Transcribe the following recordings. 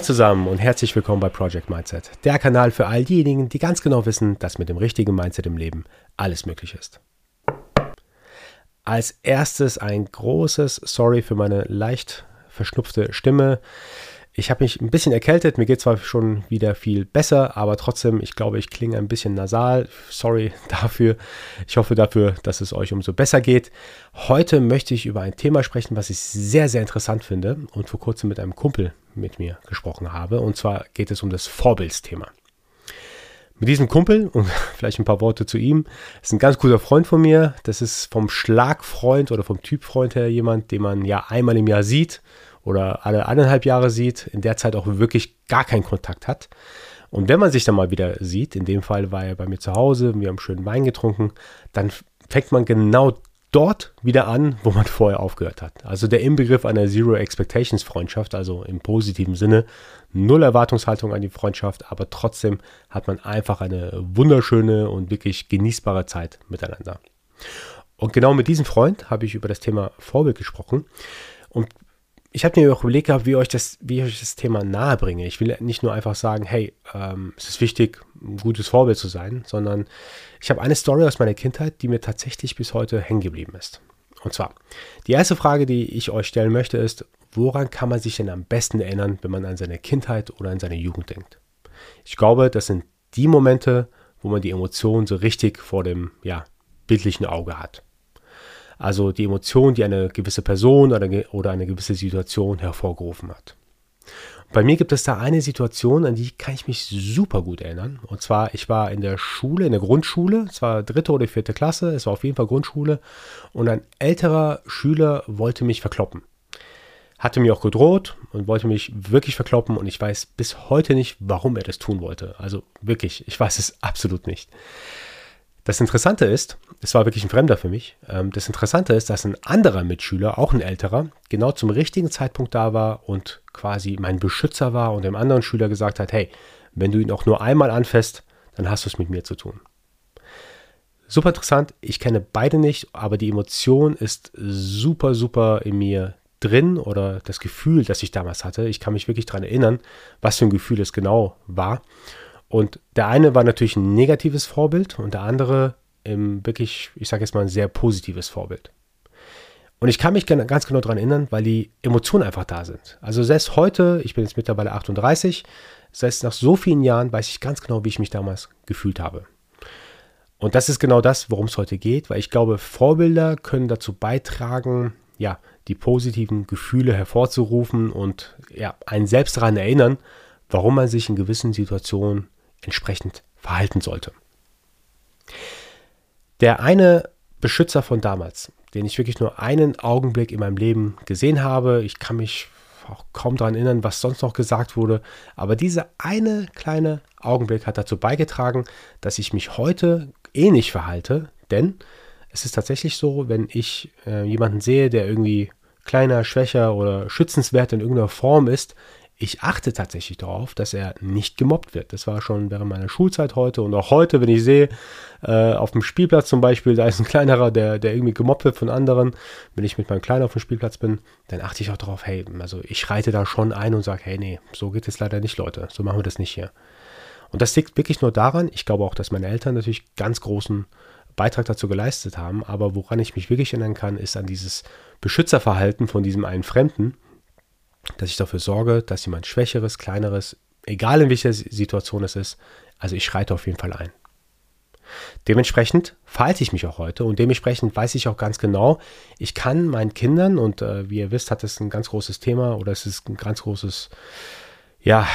Hi zusammen und herzlich willkommen bei Project Mindset, der Kanal für all diejenigen, die ganz genau wissen, dass mit dem richtigen Mindset im Leben alles möglich ist. Als erstes ein großes Sorry für meine leicht verschnupfte Stimme. Ich habe mich ein bisschen erkältet, mir geht zwar schon wieder viel besser, aber trotzdem, ich glaube, ich klinge ein bisschen nasal. Sorry dafür. Ich hoffe dafür, dass es euch umso besser geht. Heute möchte ich über ein Thema sprechen, was ich sehr, sehr interessant finde und vor kurzem mit einem Kumpel mit mir gesprochen habe. Und zwar geht es um das Vorbildsthema. Mit diesem Kumpel und vielleicht ein paar Worte zu ihm, ist ein ganz guter Freund von mir. Das ist vom Schlagfreund oder vom Typfreund her jemand, den man ja einmal im Jahr sieht oder alle eineinhalb Jahre sieht, in der Zeit auch wirklich gar keinen Kontakt hat. Und wenn man sich dann mal wieder sieht, in dem Fall war er bei mir zu Hause, wir haben schönen Wein getrunken, dann fängt man genau dort wieder an, wo man vorher aufgehört hat. Also der Inbegriff einer Zero Expectations Freundschaft, also im positiven Sinne, null Erwartungshaltung an die Freundschaft, aber trotzdem hat man einfach eine wunderschöne und wirklich genießbare Zeit miteinander. Und genau mit diesem Freund habe ich über das Thema Vorbild gesprochen. Und ich habe mir auch überlegt gehabt, wie, euch das, wie ich euch das Thema nahe bringe. Ich will nicht nur einfach sagen, hey, ähm, es ist wichtig, ein gutes Vorbild zu sein, sondern ich habe eine Story aus meiner Kindheit, die mir tatsächlich bis heute hängen geblieben ist. Und zwar, die erste Frage, die ich euch stellen möchte, ist, woran kann man sich denn am besten erinnern, wenn man an seine Kindheit oder an seine Jugend denkt? Ich glaube, das sind die Momente, wo man die Emotionen so richtig vor dem ja, bildlichen Auge hat. Also die Emotion, die eine gewisse Person oder, oder eine gewisse Situation hervorgerufen hat. Bei mir gibt es da eine Situation, an die kann ich mich super gut erinnern. Und zwar, ich war in der Schule, in der Grundschule, es war dritte oder vierte Klasse, es war auf jeden Fall Grundschule. Und ein älterer Schüler wollte mich verkloppen. Hatte mir auch gedroht und wollte mich wirklich verkloppen. Und ich weiß bis heute nicht, warum er das tun wollte. Also wirklich, ich weiß es absolut nicht. Das Interessante ist, es war wirklich ein Fremder für mich, ähm, das Interessante ist, dass ein anderer Mitschüler, auch ein älterer, genau zum richtigen Zeitpunkt da war und quasi mein Beschützer war und dem anderen Schüler gesagt hat, hey, wenn du ihn auch nur einmal anfasst, dann hast du es mit mir zu tun. Super interessant, ich kenne beide nicht, aber die Emotion ist super, super in mir drin oder das Gefühl, das ich damals hatte. Ich kann mich wirklich daran erinnern, was für ein Gefühl es genau war. Und der eine war natürlich ein negatives Vorbild und der andere ähm, wirklich, ich sage jetzt mal, ein sehr positives Vorbild. Und ich kann mich ganz genau daran erinnern, weil die Emotionen einfach da sind. Also selbst heute, ich bin jetzt mittlerweile 38, selbst nach so vielen Jahren weiß ich ganz genau, wie ich mich damals gefühlt habe. Und das ist genau das, worum es heute geht, weil ich glaube, Vorbilder können dazu beitragen, ja, die positiven Gefühle hervorzurufen und ja, einen selbst daran erinnern, warum man sich in gewissen Situationen entsprechend verhalten sollte. Der eine Beschützer von damals, den ich wirklich nur einen Augenblick in meinem Leben gesehen habe, ich kann mich auch kaum daran erinnern, was sonst noch gesagt wurde, aber dieser eine kleine Augenblick hat dazu beigetragen, dass ich mich heute ähnlich verhalte, denn es ist tatsächlich so, wenn ich äh, jemanden sehe, der irgendwie kleiner, schwächer oder schützenswert in irgendeiner Form ist, ich achte tatsächlich darauf, dass er nicht gemobbt wird. Das war schon während meiner Schulzeit heute und auch heute, wenn ich sehe, äh, auf dem Spielplatz zum Beispiel, da ist ein kleinerer, der, der irgendwie gemobbt wird von anderen. Wenn ich mit meinem Kleinen auf dem Spielplatz bin, dann achte ich auch darauf, hey, also ich reite da schon ein und sage, hey, nee, so geht es leider nicht, Leute. So machen wir das nicht hier. Und das liegt wirklich nur daran, ich glaube auch, dass meine Eltern natürlich ganz großen Beitrag dazu geleistet haben, aber woran ich mich wirklich erinnern kann, ist an dieses Beschützerverhalten von diesem einen Fremden, dass ich dafür sorge, dass jemand Schwächeres, Kleineres, egal in welcher Situation es ist, also ich schreite auf jeden Fall ein. Dementsprechend verhalte ich mich auch heute und dementsprechend weiß ich auch ganz genau, ich kann meinen Kindern, und äh, wie ihr wisst, hat es ein ganz großes Thema oder es ist ein ganz großes, ja,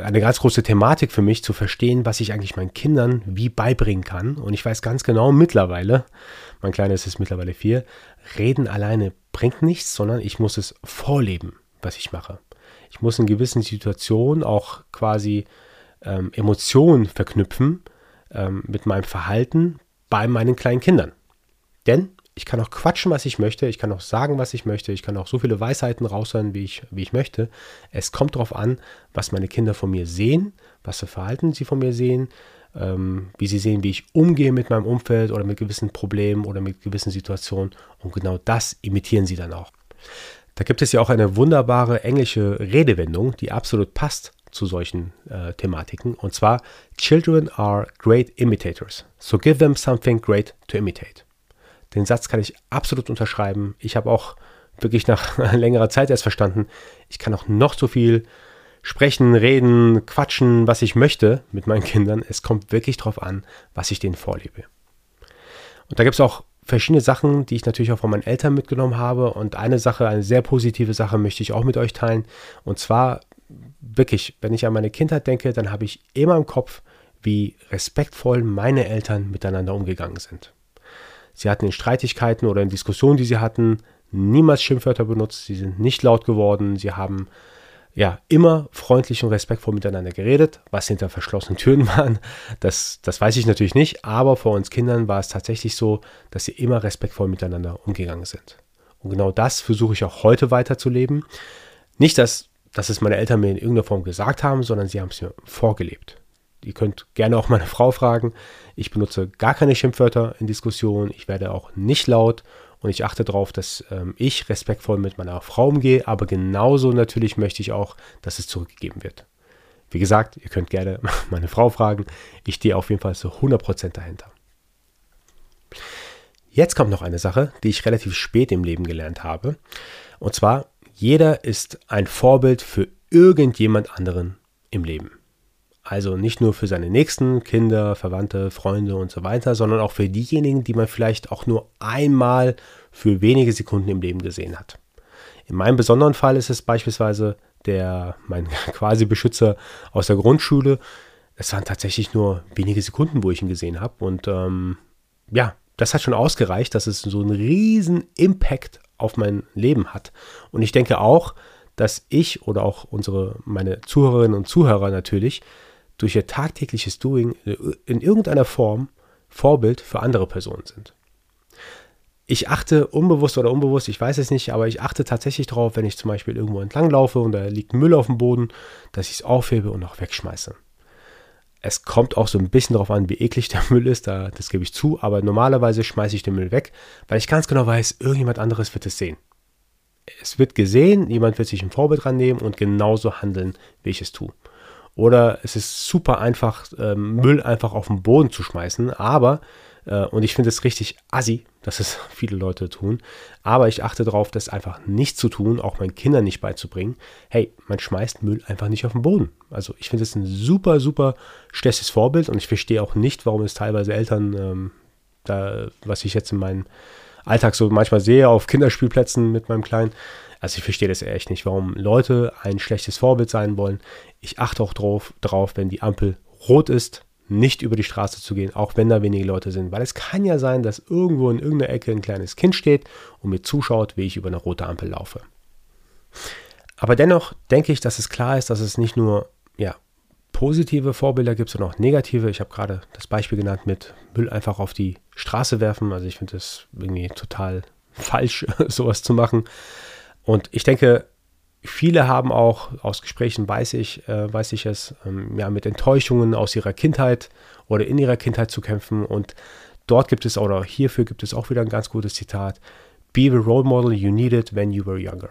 eine ganz große Thematik für mich zu verstehen, was ich eigentlich meinen Kindern wie beibringen kann. Und ich weiß ganz genau mittlerweile, mein Kleiner ist mittlerweile vier, reden alleine bringt nichts, sondern ich muss es vorleben was ich mache. Ich muss in gewissen Situationen auch quasi ähm, Emotionen verknüpfen ähm, mit meinem Verhalten bei meinen kleinen Kindern. Denn ich kann auch quatschen, was ich möchte, ich kann auch sagen, was ich möchte, ich kann auch so viele Weisheiten raushören, wie ich, wie ich möchte. Es kommt darauf an, was meine Kinder von mir sehen, was für Verhalten sie von mir sehen, ähm, wie sie sehen, wie ich umgehe mit meinem Umfeld oder mit gewissen Problemen oder mit gewissen Situationen. Und genau das imitieren sie dann auch. Da gibt es ja auch eine wunderbare englische Redewendung, die absolut passt zu solchen äh, Thematiken. Und zwar, Children are great imitators. So give them something great to imitate. Den Satz kann ich absolut unterschreiben. Ich habe auch wirklich nach längerer Zeit erst verstanden, ich kann auch noch so viel sprechen, reden, quatschen, was ich möchte mit meinen Kindern. Es kommt wirklich darauf an, was ich denen vorlebe. Und da gibt es auch verschiedene Sachen, die ich natürlich auch von meinen Eltern mitgenommen habe. Und eine Sache, eine sehr positive Sache möchte ich auch mit euch teilen. Und zwar wirklich, wenn ich an meine Kindheit denke, dann habe ich immer im Kopf, wie respektvoll meine Eltern miteinander umgegangen sind. Sie hatten in Streitigkeiten oder in Diskussionen, die sie hatten, niemals Schimpfwörter benutzt, sie sind nicht laut geworden, sie haben ja immer freundlich und respektvoll miteinander geredet, was hinter verschlossenen Türen waren, das, das weiß ich natürlich nicht, aber vor uns Kindern war es tatsächlich so, dass sie immer respektvoll miteinander umgegangen sind. Und genau das versuche ich auch heute weiterzuleben. Nicht, dass, dass es meine Eltern mir in irgendeiner Form gesagt haben, sondern sie haben es mir vorgelebt. Ihr könnt gerne auch meine Frau fragen. Ich benutze gar keine Schimpfwörter in Diskussionen. Ich werde auch nicht laut und ich achte darauf, dass ähm, ich respektvoll mit meiner Frau umgehe, aber genauso natürlich möchte ich auch, dass es zurückgegeben wird. Wie gesagt, ihr könnt gerne meine Frau fragen. Ich stehe auf jeden Fall zu 100% dahinter. Jetzt kommt noch eine Sache, die ich relativ spät im Leben gelernt habe. Und zwar, jeder ist ein Vorbild für irgendjemand anderen im Leben. Also nicht nur für seine Nächsten, Kinder, Verwandte, Freunde und so weiter, sondern auch für diejenigen, die man vielleicht auch nur einmal für wenige Sekunden im Leben gesehen hat. In meinem besonderen Fall ist es beispielsweise der, mein quasi Beschützer aus der Grundschule. Es waren tatsächlich nur wenige Sekunden, wo ich ihn gesehen habe. Und ähm, ja, das hat schon ausgereicht, dass es so einen riesen Impact auf mein Leben hat. Und ich denke auch, dass ich oder auch unsere, meine Zuhörerinnen und Zuhörer natürlich durch ihr tagtägliches Doing in irgendeiner Form Vorbild für andere Personen sind. Ich achte unbewusst oder unbewusst, ich weiß es nicht, aber ich achte tatsächlich darauf, wenn ich zum Beispiel irgendwo entlang laufe und da liegt Müll auf dem Boden, dass ich es aufhebe und auch wegschmeiße. Es kommt auch so ein bisschen darauf an, wie eklig der Müll ist, da, das gebe ich zu, aber normalerweise schmeiße ich den Müll weg, weil ich ganz genau weiß, irgendjemand anderes wird es sehen. Es wird gesehen, jemand wird sich ein Vorbild dran nehmen und genauso handeln, wie ich es tue. Oder es ist super einfach, äh, Müll einfach auf den Boden zu schmeißen. Aber, äh, und ich finde es richtig assi, dass es viele Leute tun, aber ich achte darauf, das einfach nicht zu tun, auch meinen Kindern nicht beizubringen. Hey, man schmeißt Müll einfach nicht auf den Boden. Also ich finde es ein super, super schlechtes Vorbild und ich verstehe auch nicht, warum es teilweise Eltern, ähm, da, was ich jetzt in meinem Alltag so manchmal sehe auf Kinderspielplätzen mit meinem Kleinen, also ich verstehe das echt nicht, warum Leute ein schlechtes Vorbild sein wollen. Ich achte auch drauf, drauf, wenn die Ampel rot ist, nicht über die Straße zu gehen, auch wenn da wenige Leute sind. Weil es kann ja sein, dass irgendwo in irgendeiner Ecke ein kleines Kind steht und mir zuschaut, wie ich über eine rote Ampel laufe. Aber dennoch denke ich, dass es klar ist, dass es nicht nur ja, positive Vorbilder gibt, sondern auch negative. Ich habe gerade das Beispiel genannt mit Müll einfach auf die Straße werfen. Also ich finde das irgendwie total falsch, sowas zu machen. Und ich denke, viele haben auch aus Gesprächen, weiß ich, äh, weiß ich es, ähm, ja, mit Enttäuschungen aus ihrer Kindheit oder in ihrer Kindheit zu kämpfen. Und dort gibt es, oder hierfür gibt es auch wieder ein ganz gutes Zitat: Be the role model you needed when you were younger.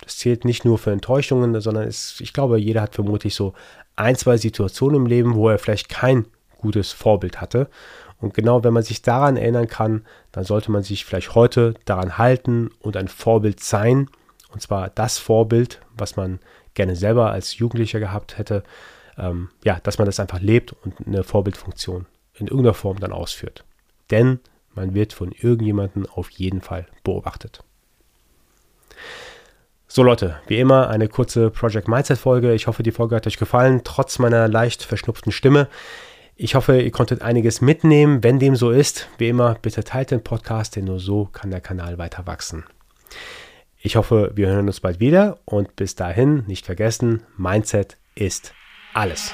Das zählt nicht nur für Enttäuschungen, sondern es, ich glaube, jeder hat vermutlich so ein, zwei Situationen im Leben, wo er vielleicht kein gutes Vorbild hatte. Und genau wenn man sich daran erinnern kann, dann sollte man sich vielleicht heute daran halten und ein Vorbild sein und zwar das Vorbild, was man gerne selber als Jugendlicher gehabt hätte. Ähm, ja, dass man das einfach lebt und eine Vorbildfunktion in irgendeiner Form dann ausführt. Denn man wird von irgendjemandem auf jeden Fall beobachtet. So Leute, wie immer eine kurze Project Mindset Folge. Ich hoffe, die Folge hat euch gefallen, trotz meiner leicht verschnupften Stimme. Ich hoffe, ihr konntet einiges mitnehmen. Wenn dem so ist, wie immer, bitte teilt den Podcast, denn nur so kann der Kanal weiter wachsen. Ich hoffe, wir hören uns bald wieder und bis dahin nicht vergessen, Mindset ist alles.